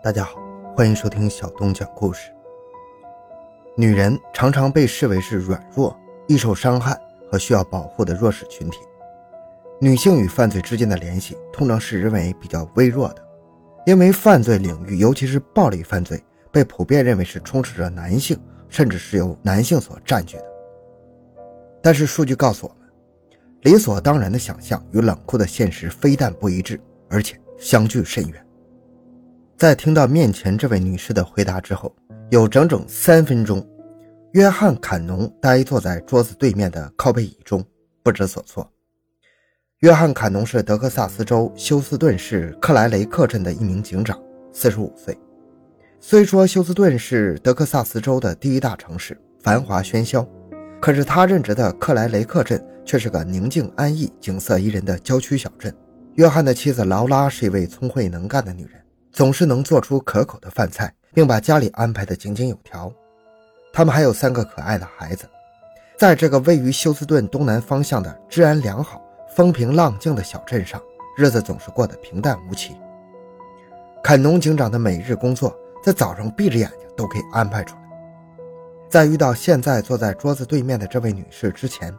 大家好，欢迎收听小东讲故事。女人常常被视为是软弱、易受伤害和需要保护的弱势群体。女性与犯罪之间的联系通常是认为比较微弱的，因为犯罪领域，尤其是暴力犯罪，被普遍认为是充斥着男性，甚至是由男性所占据的。但是数据告诉我们，理所当然的想象与冷酷的现实非但不一致，而且相距甚远。在听到面前这位女士的回答之后，有整整三分钟，约翰·坎农呆坐在桌子对面的靠背椅中，不知所措。约翰·坎农是德克萨斯州休斯顿市克莱雷克镇的一名警长，四十五岁。虽说休斯顿是德克萨斯州的第一大城市，繁华喧嚣，可是他任职的克莱雷克镇却是个宁静安逸、景色宜人的郊区小镇。约翰的妻子劳拉是一位聪慧能干的女人。总是能做出可口的饭菜，并把家里安排得井井有条。他们还有三个可爱的孩子，在这个位于休斯顿东南方向的治安良好、风平浪静的小镇上，日子总是过得平淡无奇。坎农警长的每日工作，在早上闭着眼睛都可以安排出来。在遇到现在坐在桌子对面的这位女士之前，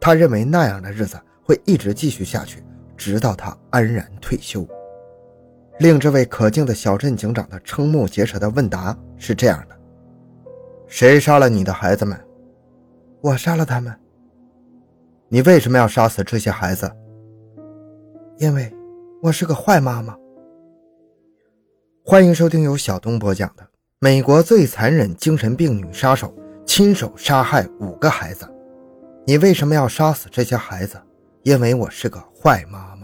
他认为那样的日子会一直继续下去，直到他安然退休。令这位可敬的小镇警长的瞠目结舌的问答是这样的：“谁杀了你的孩子们？我杀了他们。你为什么要杀死这些孩子？因为我是个坏妈妈。”欢迎收听由小东播讲的《美国最残忍精神病女杀手亲手杀害五个孩子》。你为什么要杀死这些孩子？因为我是个坏妈妈。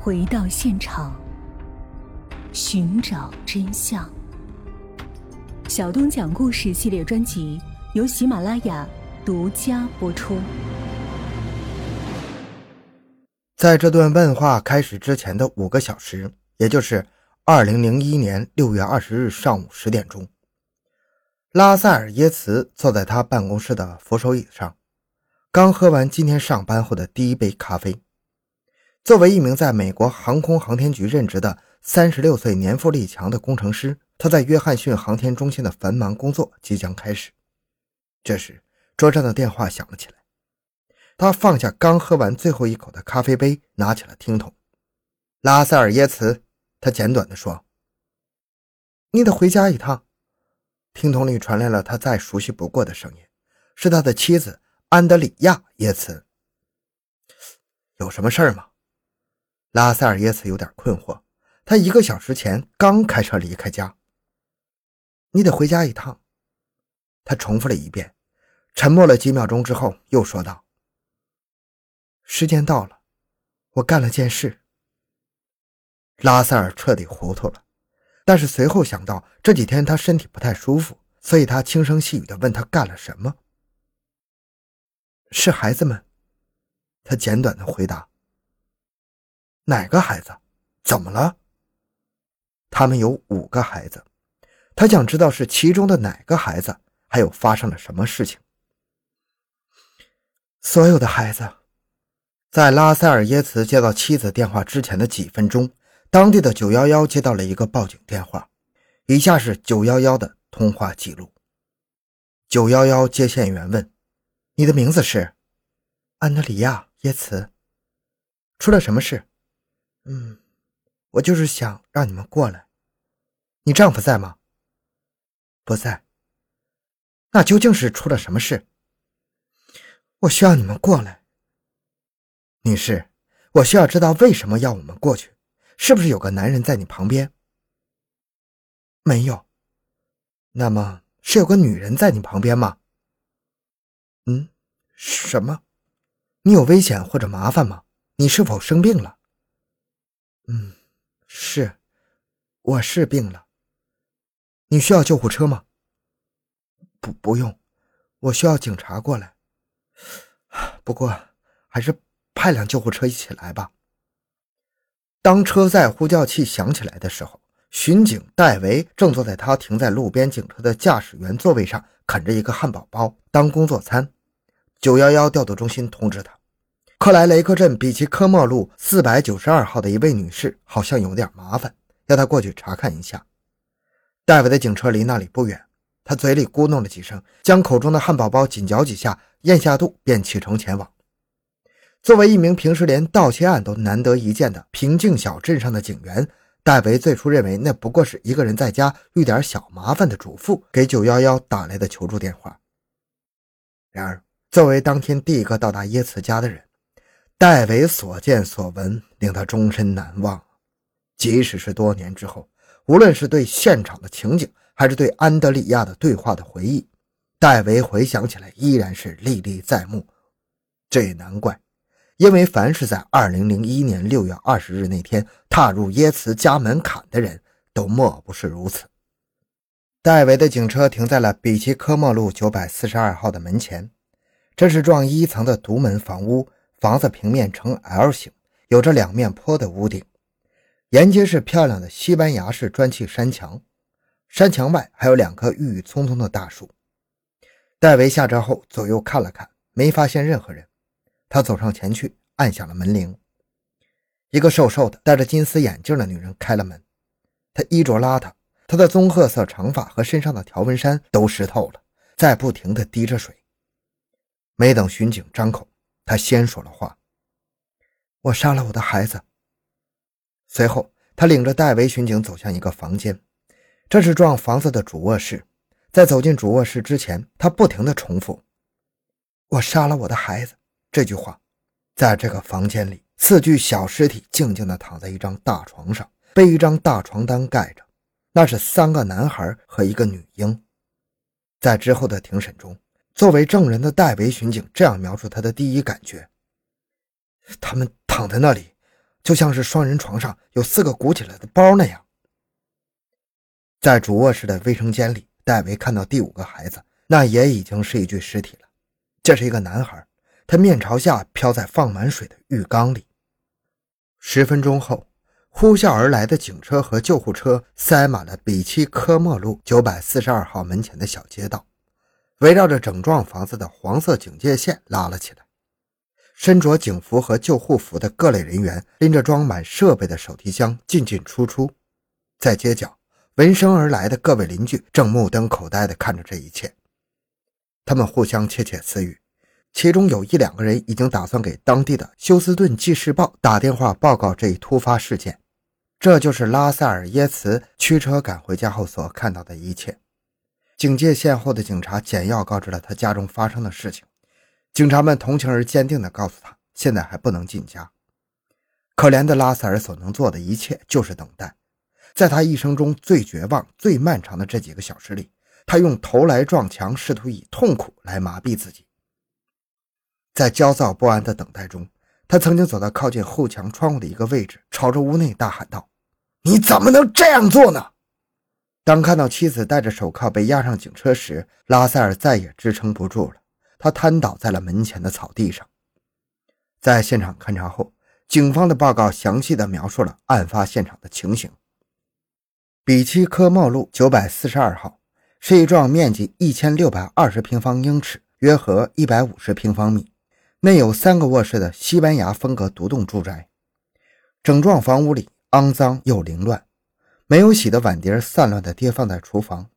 回到现场，寻找真相。小东讲故事系列专辑由喜马拉雅独家播出。在这段问话开始之前的五个小时，也就是二零零一年六月二十日上午十点钟，拉塞尔耶茨坐在他办公室的扶手椅上，刚喝完今天上班后的第一杯咖啡。作为一名在美国航空航天局任职的三十六岁年富力强的工程师，他在约翰逊航天中心的繁忙工作即将开始。这时，桌上的电话响了起来。他放下刚喝完最后一口的咖啡杯，拿起了听筒。拉塞尔耶茨，他简短地说：“你得回家一趟。”听筒里传来了他再熟悉不过的声音，是他的妻子安德里亚耶茨。有什么事儿吗？拉塞尔耶茨有点困惑，他一个小时前刚开车离开家。你得回家一趟。他重复了一遍，沉默了几秒钟之后，又说道：“时间到了，我干了件事。”拉塞尔彻底糊涂了，但是随后想到这几天他身体不太舒服，所以他轻声细语地问他干了什么。是孩子们，他简短的回答。哪个孩子？怎么了？他们有五个孩子，他想知道是其中的哪个孩子，还有发生了什么事情。所有的孩子，在拉塞尔耶茨接到妻子电话之前的几分钟，当地的九幺幺接到了一个报警电话。以下是九幺幺的通话记录。九幺幺接线员问：“你的名字是？”安德里亚耶茨。出了什么事？嗯，我就是想让你们过来。你丈夫在吗？不在。那究竟是出了什么事？我需要你们过来，女士。我需要知道为什么要我们过去？是不是有个男人在你旁边？没有。那么是有个女人在你旁边吗？嗯，什么？你有危险或者麻烦吗？你是否生病了？嗯，是，我是病了。你需要救护车吗？不，不用。我需要警察过来。不过，还是派辆救护车一起来吧。当车载呼叫器响起来的时候，巡警戴维正坐在他停在路边警车的驾驶员座位上，啃着一个汉堡包当工作餐。九幺幺调度中心通知他。克莱雷克镇比奇科莫路四百九十二号的一位女士好像有点麻烦，要他过去查看一下。戴维的警车离那里不远，他嘴里咕哝了几声，将口中的汉堡包紧嚼几下，咽下肚，便启程前往。作为一名平时连盗窃案都难得一见的平静小镇上的警员，戴维最初认为那不过是一个人在家遇点小麻烦的主妇给911打来的求助电话。然而，作为当天第一个到达耶茨家的人，戴维所见所闻令他终身难忘。即使是多年之后。无论是对现场的情景，还是对安德里亚的对话的回忆，戴维回想起来依然是历历在目。这也难怪，因为凡是在2001年6月20日那天踏入耶茨家门槛的人，都莫不是如此。戴维的警车停在了比奇科莫路942号的门前，这是幢一层的独门房屋，房子平面呈 L 型，有着两面坡的屋顶。沿街是漂亮的西班牙式砖砌山墙，山墙外还有两棵郁郁葱葱的大树。戴维下车后左右看了看，没发现任何人。他走上前去，按响了门铃。一个瘦瘦的、戴着金丝眼镜的女人开了门。她衣着邋遢，她的棕褐色长发和身上的条纹衫都湿透了，在不停地滴着水。没等巡警张口，他先说了话：“我杀了我的孩子。”随后，他领着戴维巡警走向一个房间，这是幢房子的主卧室。在走进主卧室之前，他不停地重复：“我杀了我的孩子。”这句话。在这个房间里，四具小尸体静静地躺在一张大床上，被一张大床单盖着。那是三个男孩和一个女婴。在之后的庭审中，作为证人的戴维巡警这样描述他的第一感觉：他们躺在那里。就像是双人床上有四个鼓起来的包那样。在主卧室的卫生间里，戴维看到第五个孩子，那也已经是一具尸体了。这是一个男孩，他面朝下漂在放满水的浴缸里。十分钟后，呼啸而来的警车和救护车塞满了比奇科莫路九百四十二号门前的小街道，围绕着整幢房子的黄色警戒线拉了起来。身着警服和救护服的各类人员拎着装满设备的手提箱进进出出，在街角，闻声而来的各位邻居正目瞪口呆地看着这一切。他们互相窃窃私语，其中有一两个人已经打算给当地的休斯顿纪事报打电话报告这一突发事件。这就是拉塞尔耶茨驱车赶回家后所看到的一切。警戒线后的警察简要告知了他家中发生的事情。警察们同情而坚定地告诉他：“现在还不能进家。”可怜的拉塞尔所能做的一切就是等待。在他一生中最绝望、最漫长的这几个小时里，他用头来撞墙，试图以痛苦来麻痹自己。在焦躁不安的等待中，他曾经走到靠近后墙窗户的一个位置，朝着屋内大喊道：“你怎么能这样做呢？”当看到妻子戴着手铐被押上警车时，拉塞尔再也支撑不住了。他瘫倒在了门前的草地上。在现场勘查后，警方的报告详细的描述了案发现场的情形。比奇科莫路九百四十二号是一幢面积一千六百二十平方英尺，约合一百五十平方米，内有三个卧室的西班牙风格独栋住宅。整幢房屋里肮脏又凌乱，没有洗的碗碟散乱地叠放在厨房，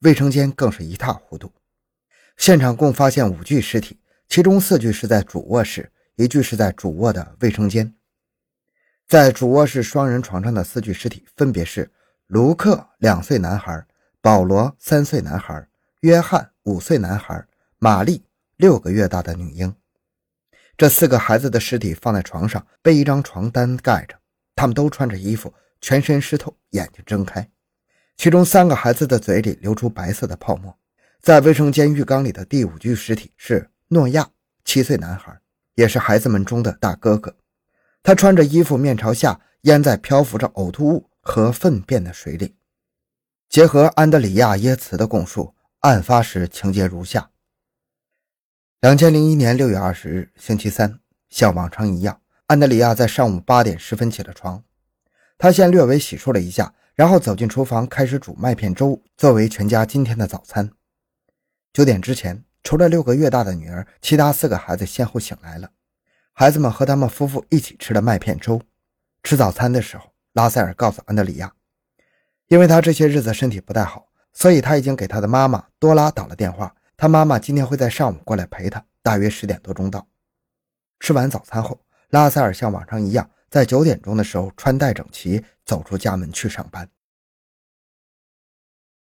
卫生间更是一塌糊涂。现场共发现五具尸体，其中四具是在主卧室，一具是在主卧的卫生间。在主卧室双人床上的四具尸体分别是卢克（两岁男孩）、保罗（三岁男孩）、约翰（五岁男孩）、玛丽（六个月大的女婴）。这四个孩子的尸体放在床上，被一张床单盖着。他们都穿着衣服，全身湿透，眼睛睁开。其中三个孩子的嘴里流出白色的泡沫。在卫生间浴缸里的第五具尸体是诺亚，七岁男孩，也是孩子们中的大哥哥。他穿着衣服，面朝下，淹在漂浮着呕吐物和粪便的水里。结合安德里亚·耶茨的供述，案发时情节如下：两千零一年六月二十日，星期三，像往常一样，安德里亚在上午八点十分起了床。他先略微洗漱了一下然后走进厨房开始煮麦片粥作为全家今天的早餐。九点之前除了六个月大的女儿其他四个孩子先后醒来了。孩子们和他们夫妇一起吃了麦片粥。吃早餐的时候拉塞尔告诉安德里亚因为他这些日子身体不太好所以他已经给他的妈妈多拉打了电话他妈妈今天会在上午过来陪他大约十点多钟到。吃完早餐后拉塞尔像往常一样在九点钟的时候穿戴整齐走出家门去上班。